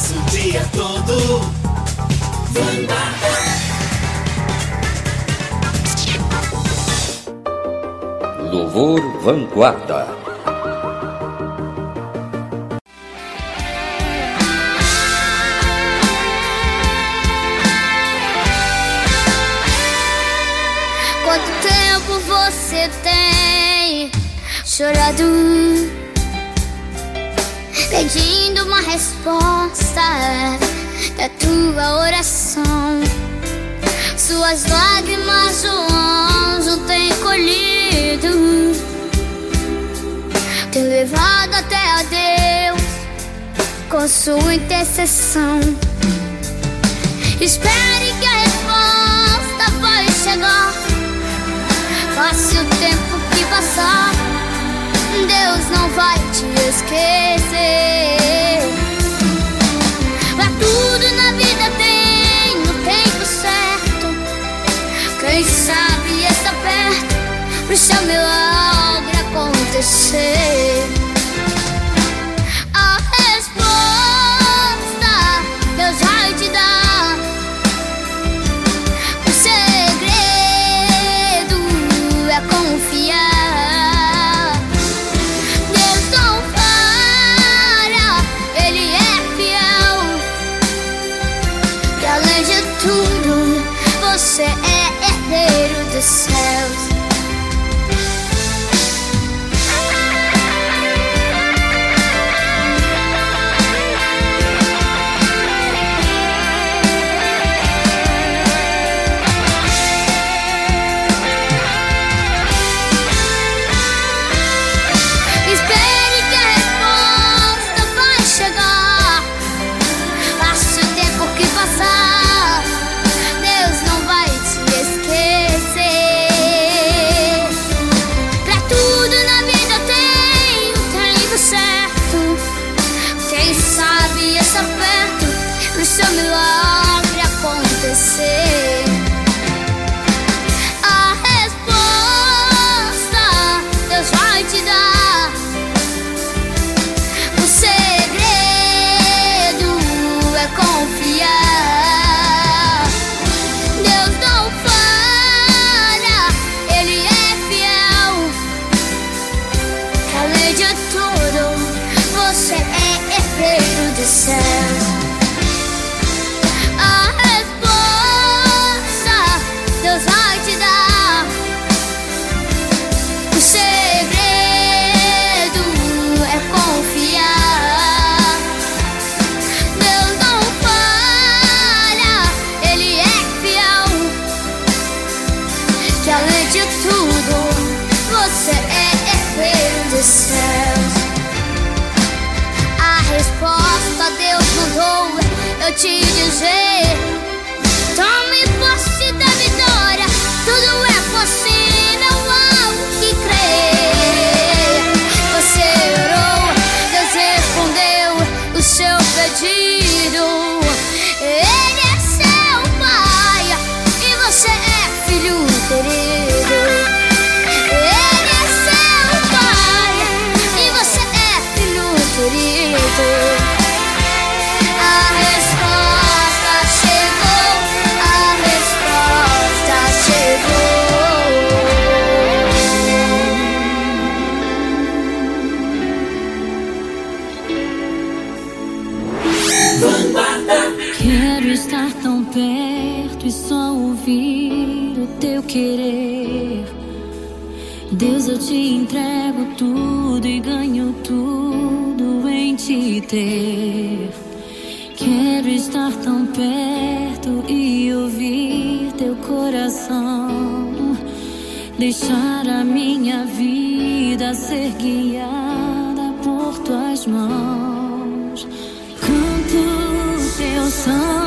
passa o dia todo. Vanguarda. Louvor Vanguarda. Quanto tempo você tem chorado? pedindo uma resposta da tua oração. Suas lágrimas o anjo tem colhido, tem levado até a Deus com sua intercessão. Espere que a resposta vai chegar. Passe o tempo que passar, Deus não vai te esquecer. say. ter. Quero estar tão perto e ouvir teu coração. Deixar a minha vida ser guiada por tuas mãos. Canto teu sangue.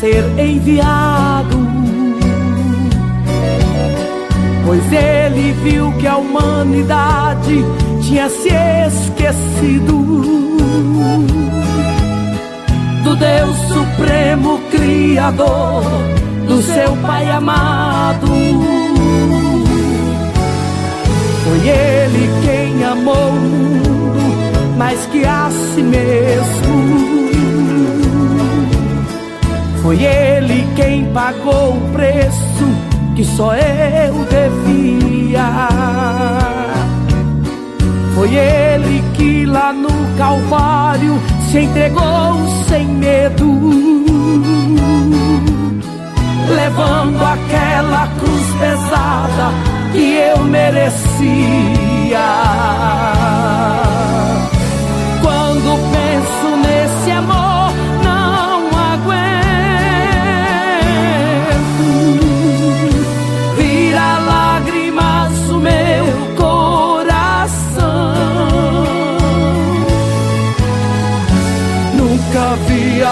Ser enviado. Pois ele viu que a humanidade tinha se esquecido do Deus Supremo Criador do seu Pai amado. Foi Ele quem amou o mundo mais que a si mesmo. Foi Ele quem pagou o preço que só eu devia. Foi Ele que lá no Calvário se entregou sem medo levando aquela cruz pesada que eu merecia.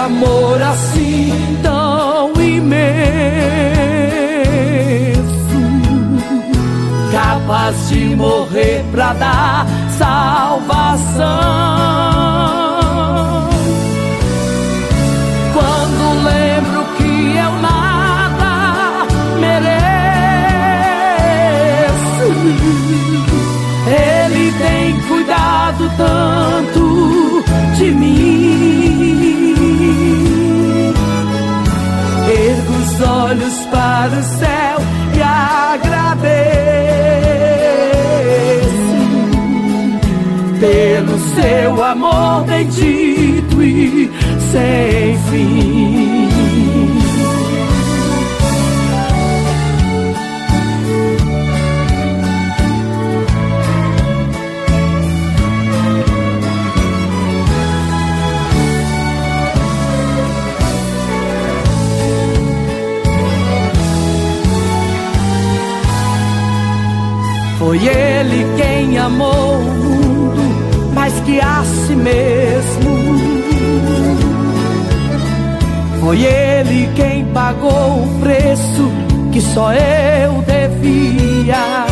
Amor assim tão imenso, capaz de morrer pra dar salvação. Quando lembro que eu nada mereço, Ele tem cuidado tanto de mim. Os olhos para o céu e agradeço pelo seu amor bendito e sem fim. Foi ele quem amou o mundo mais que a si mesmo. Foi ele quem pagou o preço que só eu devia.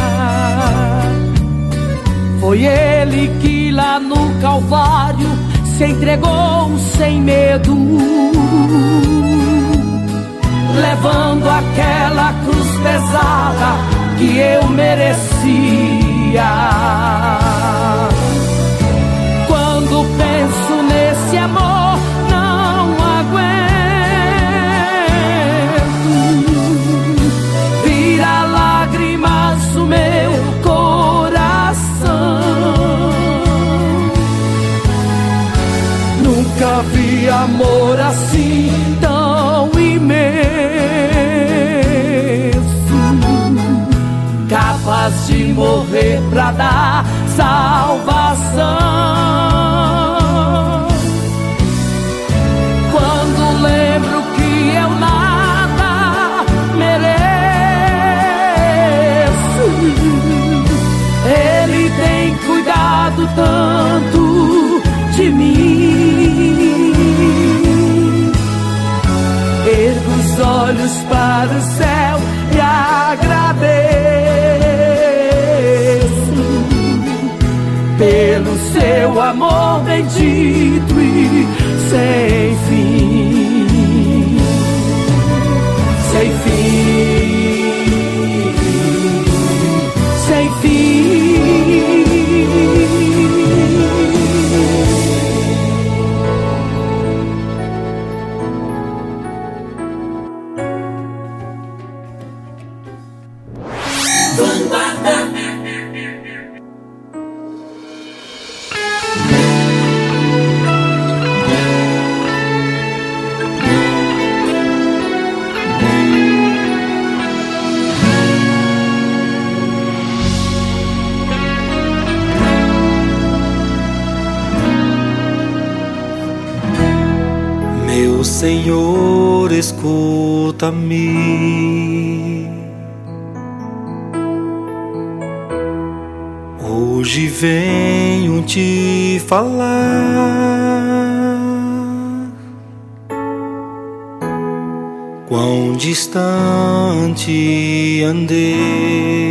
Foi ele que lá no Calvário se entregou sem medo, levando aquela cruz pesada que eu merecia. Quando penso nesse amor, não aguento. Vira lágrimas o meu coração. Nunca vi amor assim tão imenso capaz de morrer pra dar salvação. Quando lembro que eu nada mereço, Ele tem cuidado tanto de mim. Ergo os olhos para o Senhor, escuta-me. Hoje venho te falar. Quão distante andei.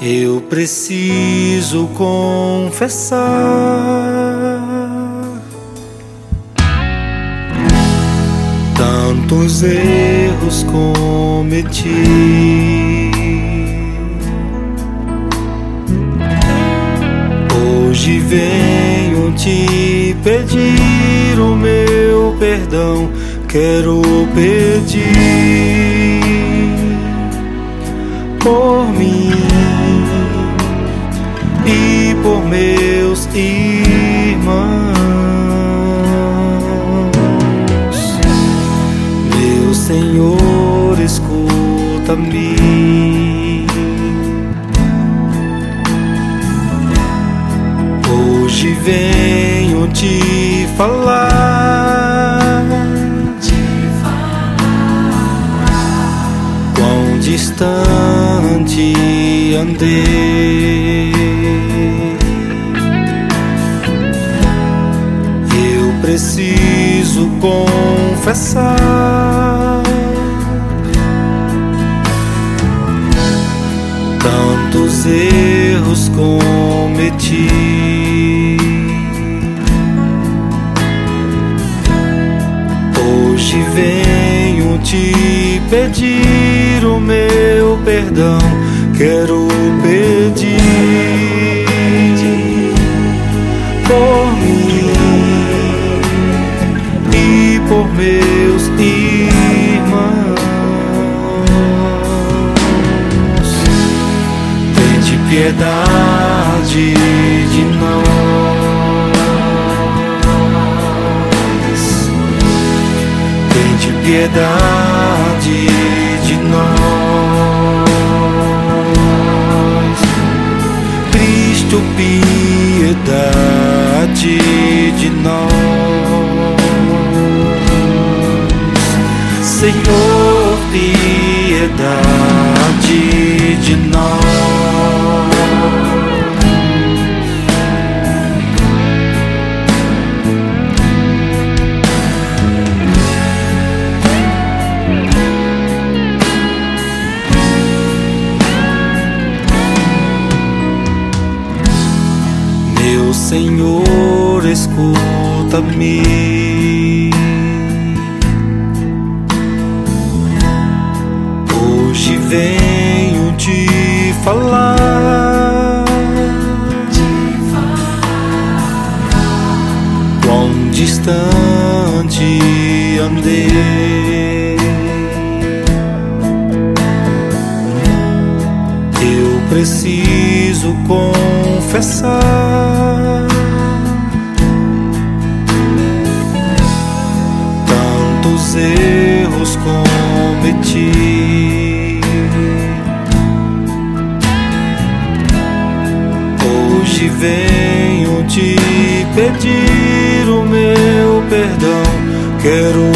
Eu preciso confessar tantos erros cometi. Hoje venho te pedir o meu perdão, quero pedir por mim e por meus irmãos. Senhor, escuta-me. Hoje venho te falar. Quão distante andei. Eu preciso confessar erros cometi. Hoje venho te pedir o meu perdão, quero pedir Piedade de nós. Tente piedade de nós. Cristo, piedade de nós. Senhor, piedade de nós. Escuta-me. Hoje venho te falar. Quão distante andei. Eu preciso confessar quero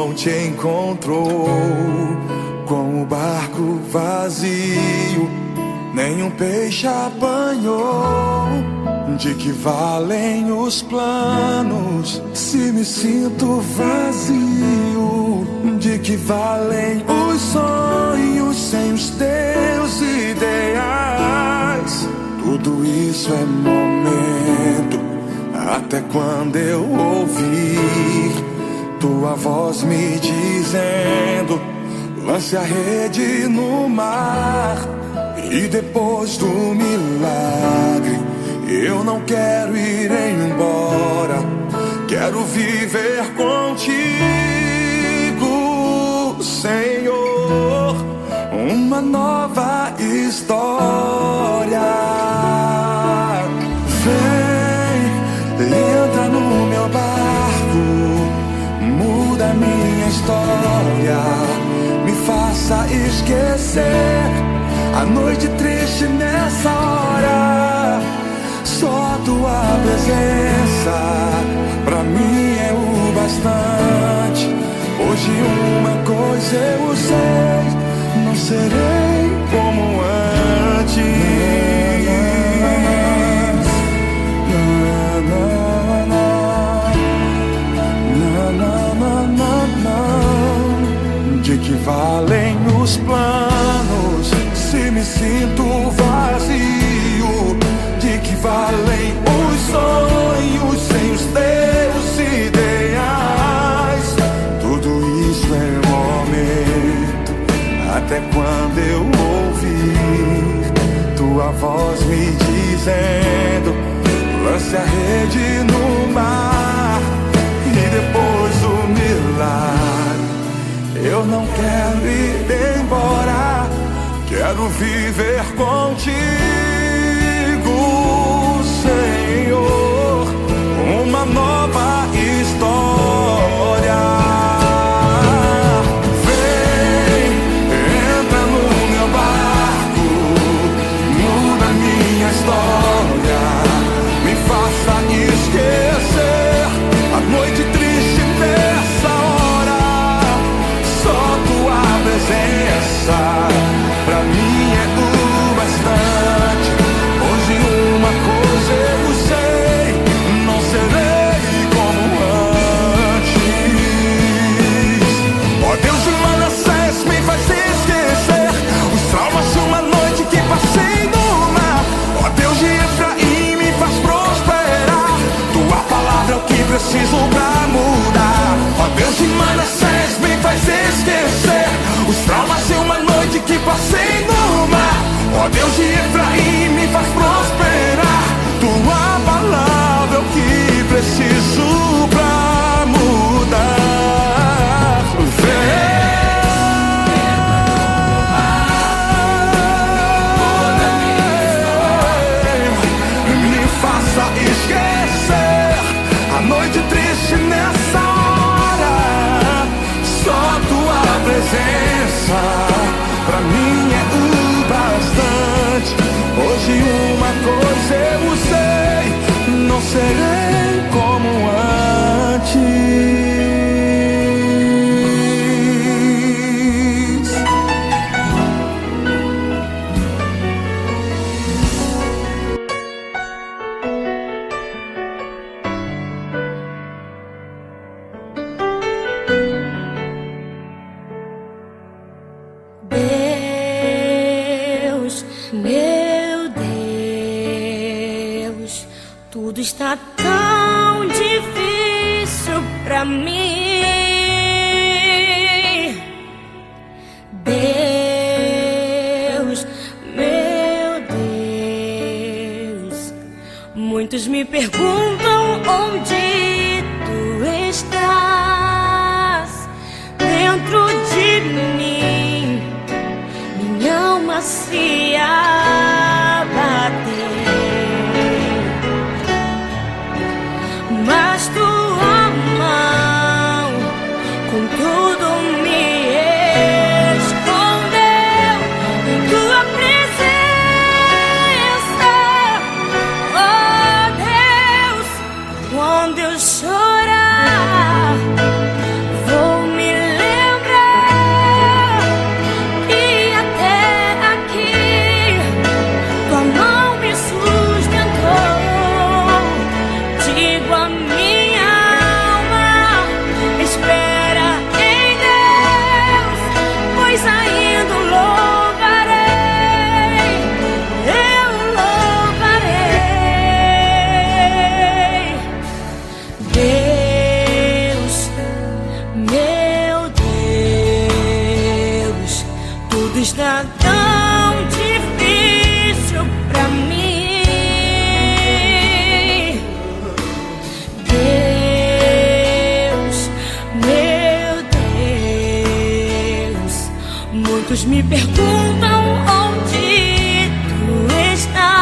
não te encontrou com o barco vazio, nenhum peixe apanhou. De que valem os planos se me sinto vazio? De que valem os sonhos sem os teus ideais? Tudo isso é momento até quando eu ouvir tua voz me dizendo: lance a rede no mar. E depois do milagre, eu não quero ir embora. Quero viver contigo, Senhor. Uma nova história. história me faça esquecer a noite triste nessa hora. Só tua presença pra mim é o bastante. Hoje uma coisa eu sei, não serei voz me dizendo: lance a rede no mar e depois o milagre. Eu não quero ir embora, quero viver contigo. Anti-Efraim me perguntam onde tu estás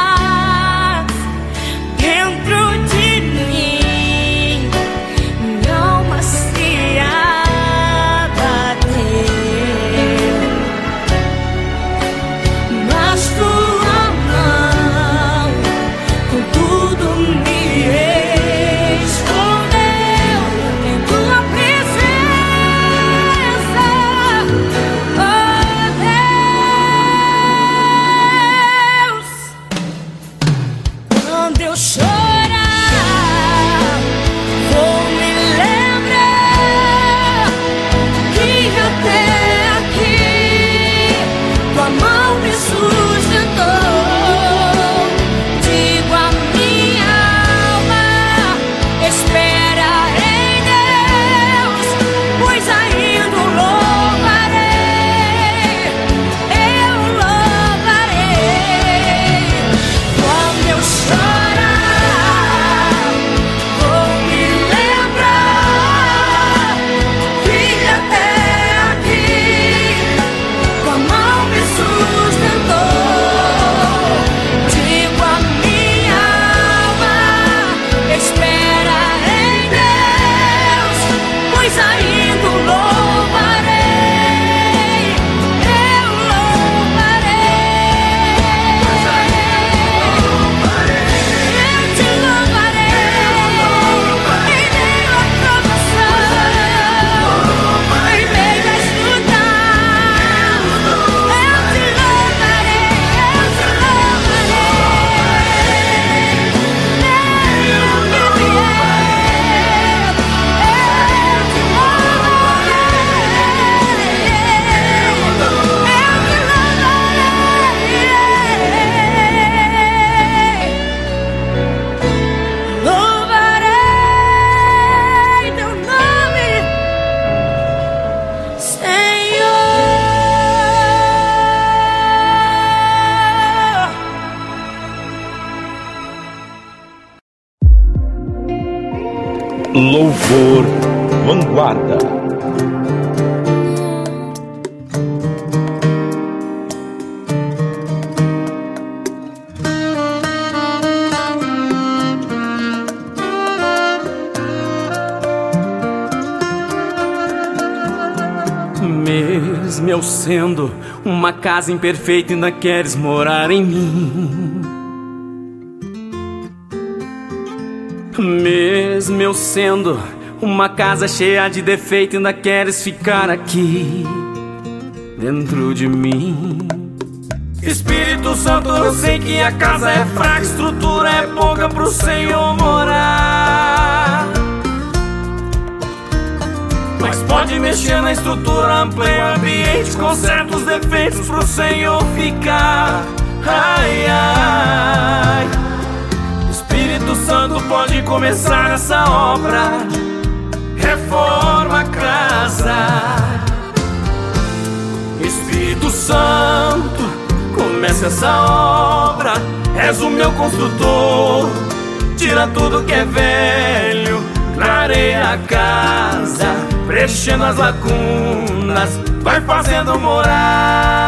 uma casa imperfeita, ainda queres morar em mim. Mesmo eu sendo uma casa cheia de defeito, ainda queres ficar aqui dentro de mim. Espírito Santo, eu sei que a casa é fraca, estrutura é pouca pro Senhor morar. Pode mexer na estrutura, amplia o ambiente com certos defeitos pro Senhor ficar. Ai, ai. Espírito Santo pode começar essa obra. Reforma a casa. Espírito Santo, comece essa obra. És o meu construtor. Tira tudo que é velho, clareia a casa, preenchendo as lacunas, vai fazendo morada.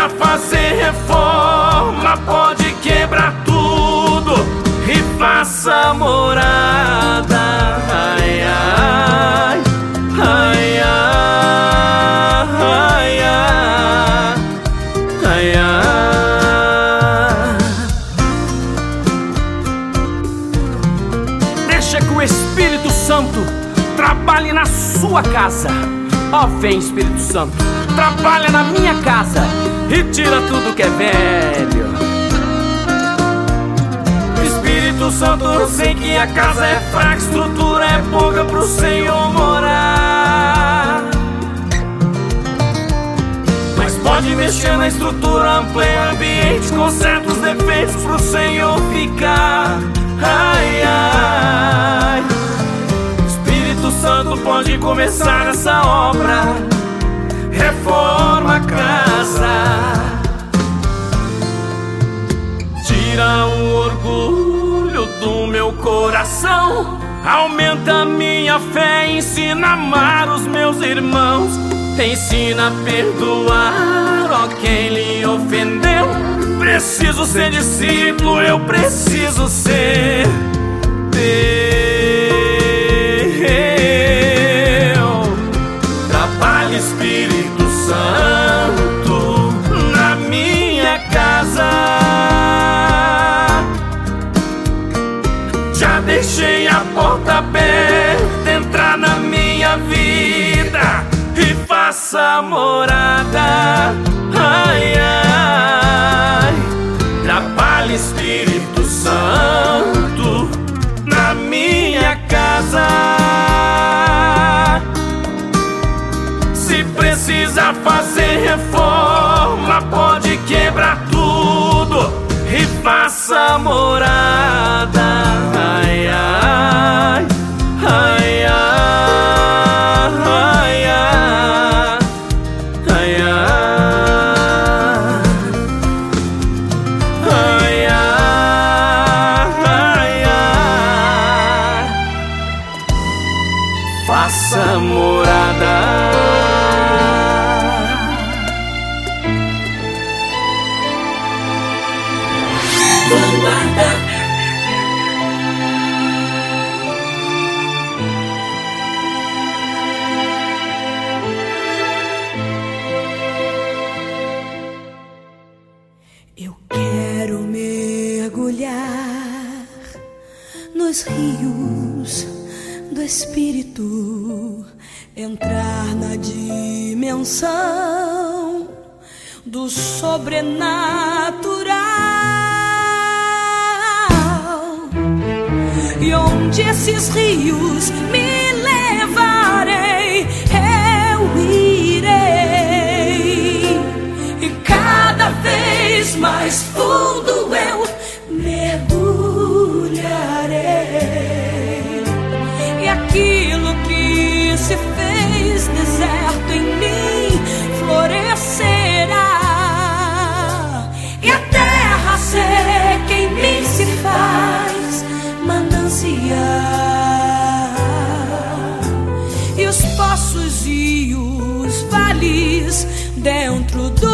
pra fazer reforma pode quebrar tudo e faça morada. Ai, ai, ai, ai, ai, ai, ai. Deixa que o Espírito Santo trabalhe na sua casa. Ó, oh, vem Espírito Santo, trabalha na minha casa e tira tudo que é velho. Espírito Santo, eu sei que a casa é fraca, estrutura é pouca pro Senhor morar. Mas pode mexer na estrutura, amplia o ambiente, conserta os defeitos pro Senhor ficar. Ai, ai. Espírito Santo pode começar essa obra, reforma a casa. Meu coração. Aumenta minha fé, ensina a amar os meus irmãos. Ensina a perdoar, ó quem lhe ofendeu. Preciso ser discípulo, morada. Ai, ai, trabalhe, Espírito Santo, na minha casa. Se precisa fazer reforma, pode quebrar tudo e faça morada. Vez mais fundo eu mergulharei. E aquilo que se fez deserto em mim florescerá. E a terra seca em mim se faz manancial. E os poços e os vales dentro do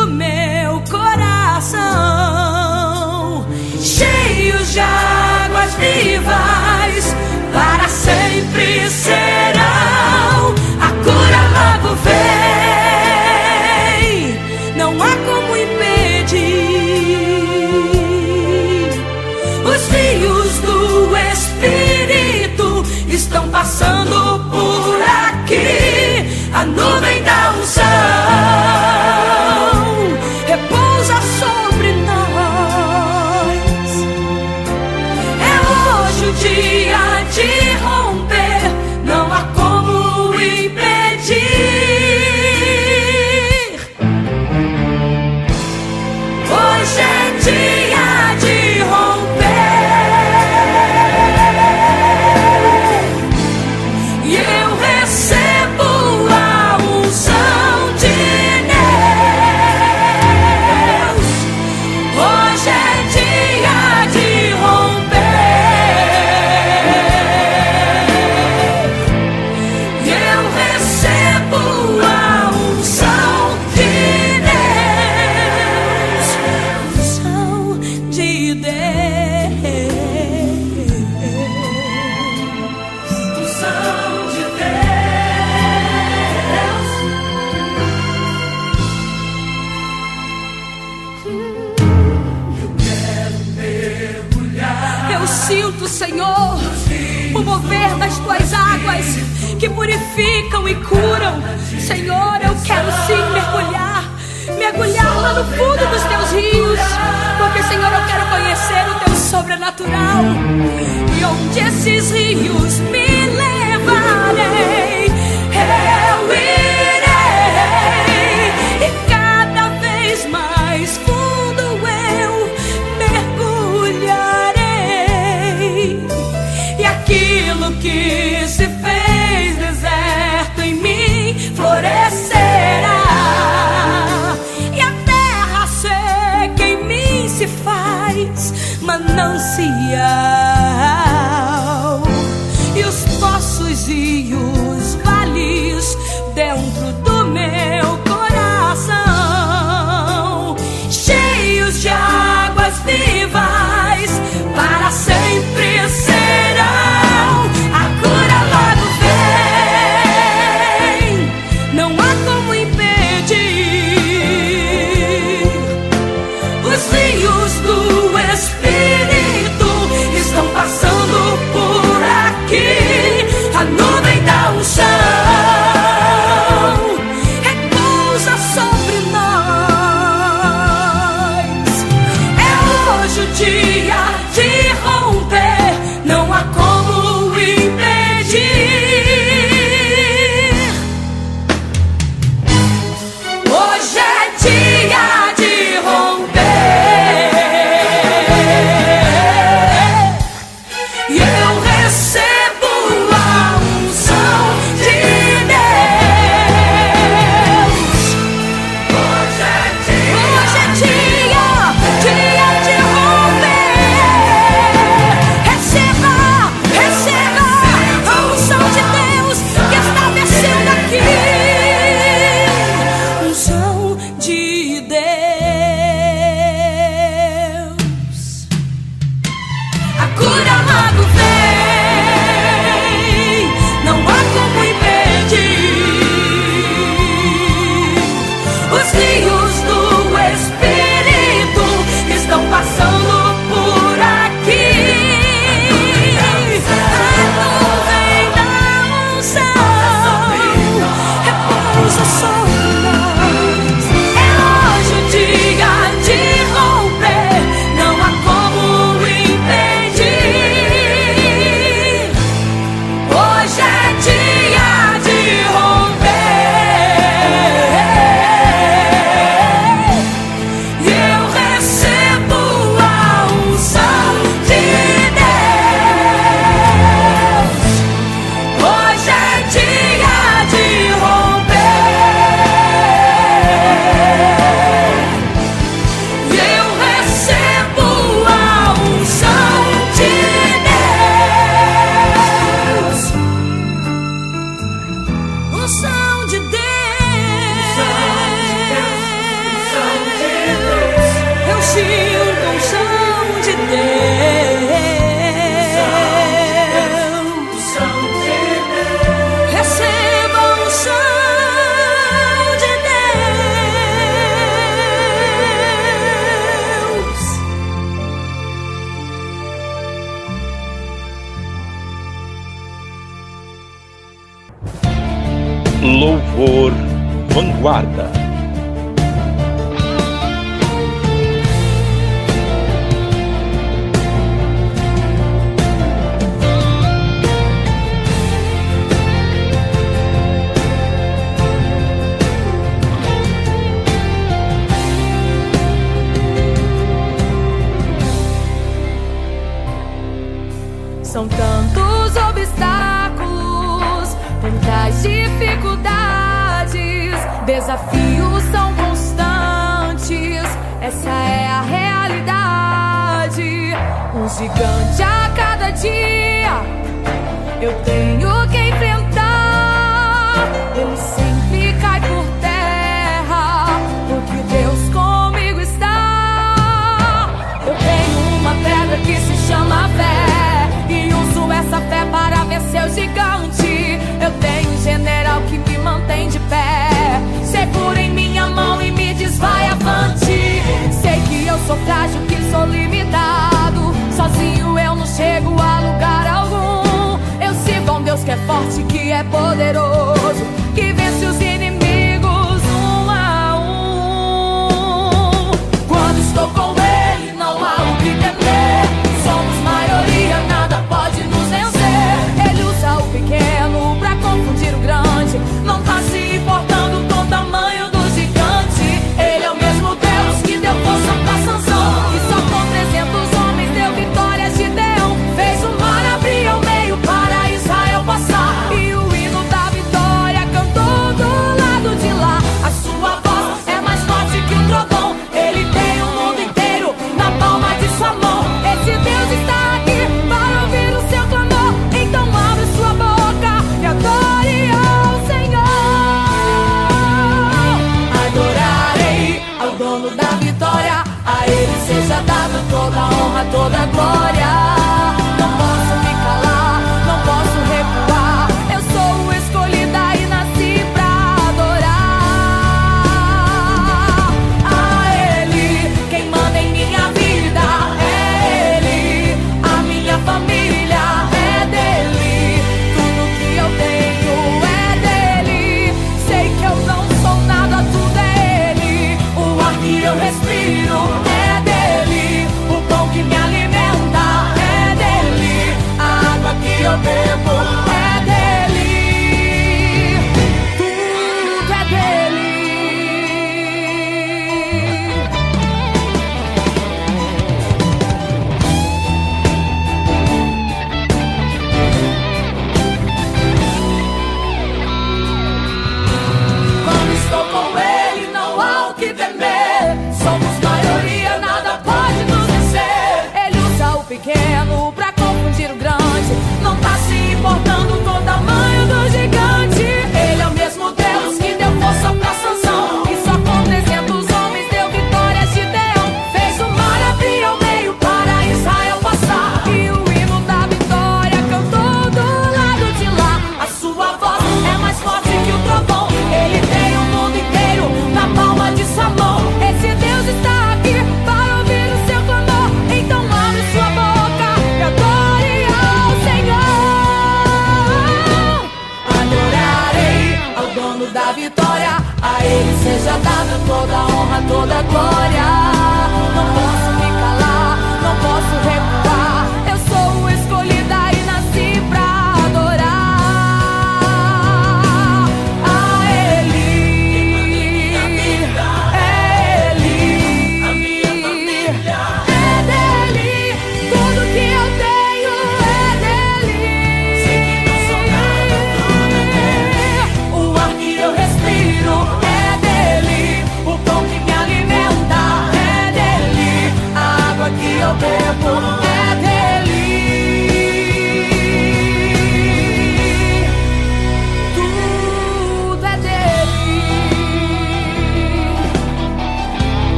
Senhor, o mover das tuas águas que purificam e curam. Senhor, eu quero sim mergulhar, mergulhar lá no fundo dos teus rios, porque, Senhor, eu quero conhecer o teu sobrenatural. E onde esses rios me Louvor Vanguarda. Desafios são constantes. Essa é a realidade. Um gigante a cada dia eu tenho que enfrentar. Ele sempre cai por terra, porque Deus comigo está. Eu tenho uma pedra que se chama fé e uso essa fé para vencer o gigante. vai avante. Sei que eu sou frágil, que sou limitado. Sozinho eu não chego a lugar algum. Eu sigo a um Deus que é forte, que é poderoso. da vitória. A ele seja dada toda a honra, toda a glória.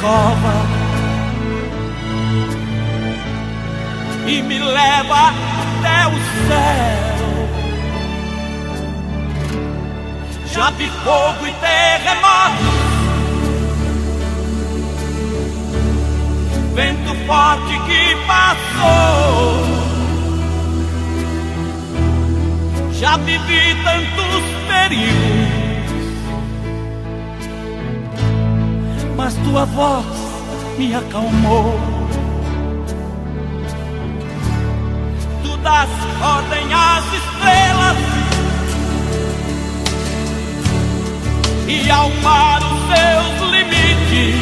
cova e me leva até o céu. Já vi fogo e terremoto, vento forte que passou. Já vivi tantos perigos mas tua voz me acalmou. Tu das ordem às estrelas e ao mar os seus limites.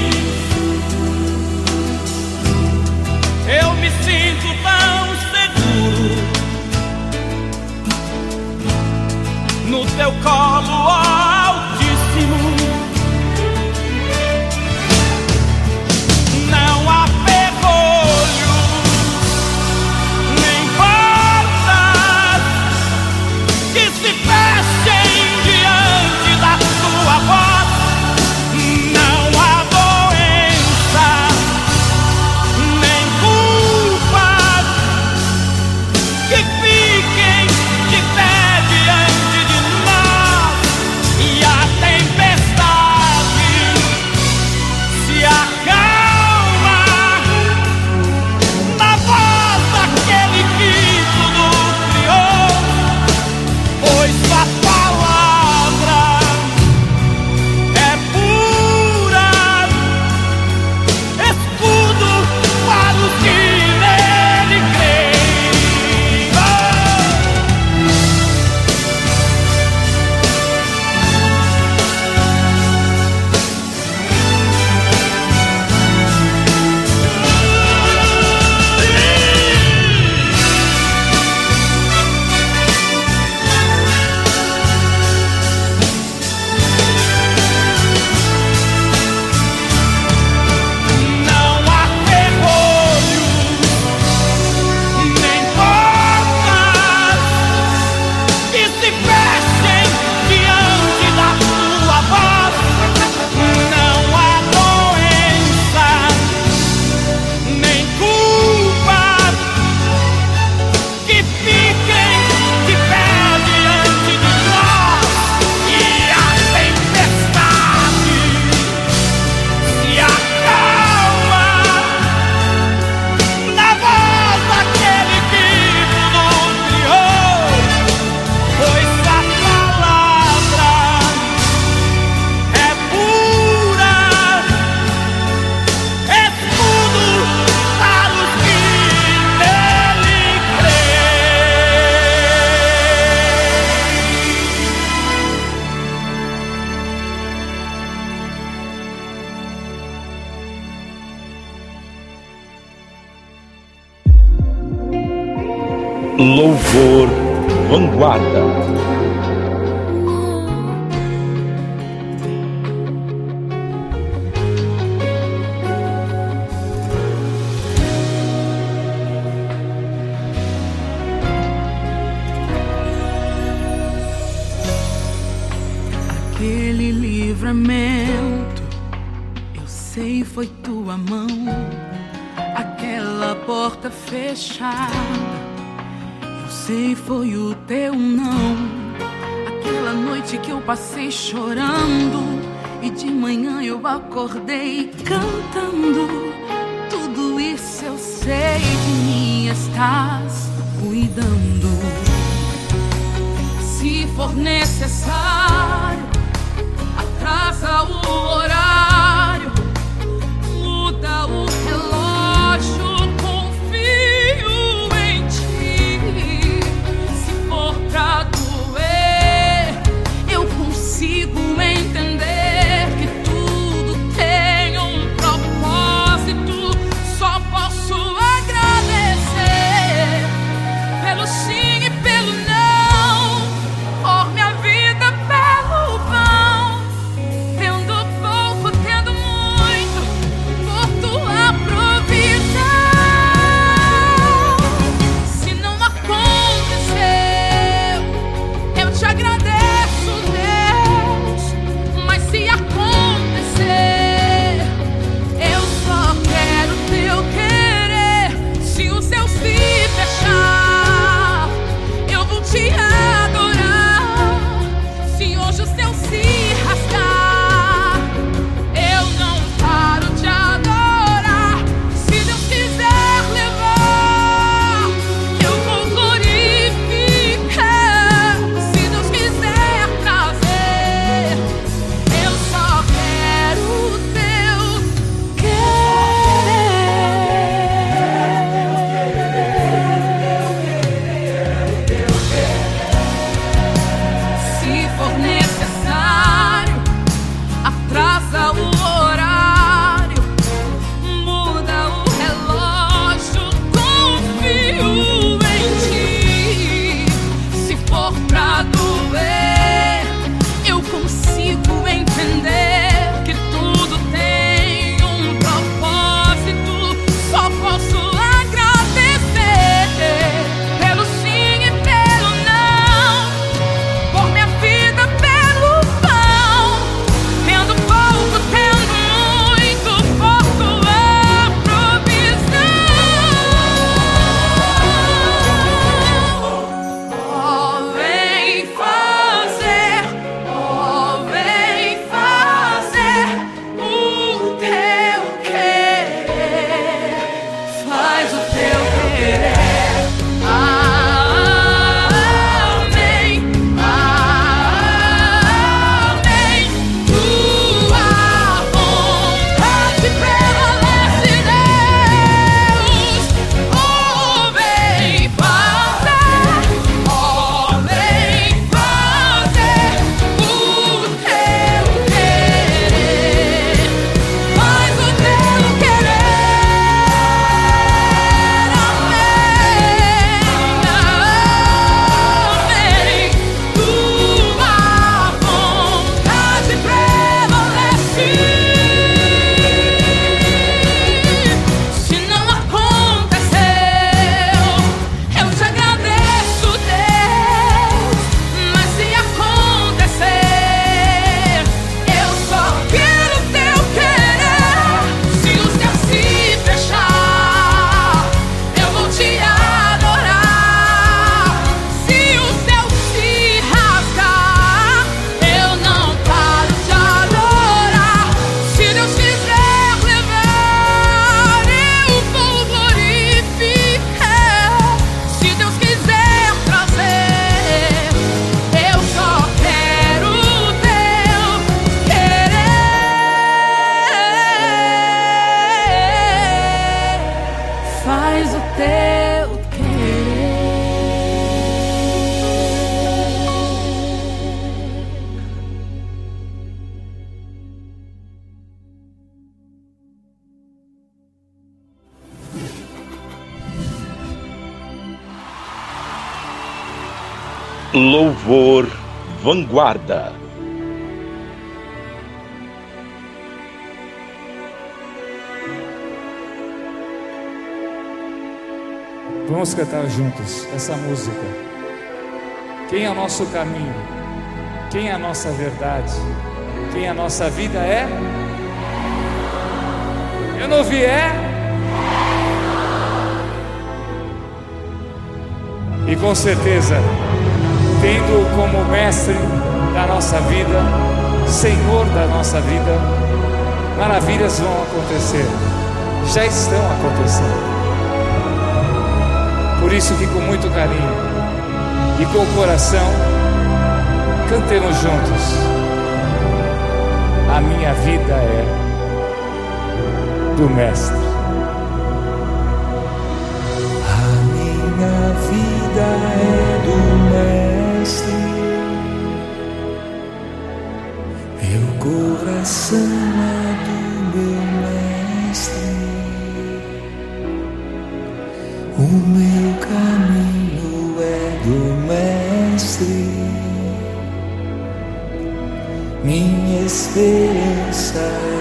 Eu me sinto tão seguro no teu colo. Oh, mão aquela porta fechada. Eu sei, foi o teu não. Aquela noite que eu passei chorando e de manhã eu acordei cantando. Tudo isso eu sei de mim estás cuidando. Se for necessário, atrasa o horário. without Louvor Vanguarda. Vamos cantar juntos essa música. Quem é o nosso caminho? Quem é a nossa verdade? Quem a nossa vida é? Eu não vi é? E com certeza, tendo como mestre da nossa vida, Senhor da nossa vida, maravilhas vão acontecer, já estão acontecendo. Por isso que com muito carinho e com o coração, cantemos juntos. A minha vida é do Mestre. A minha vida é coração é do meu Mestre. O meu caminho é do Mestre. Minha esperança é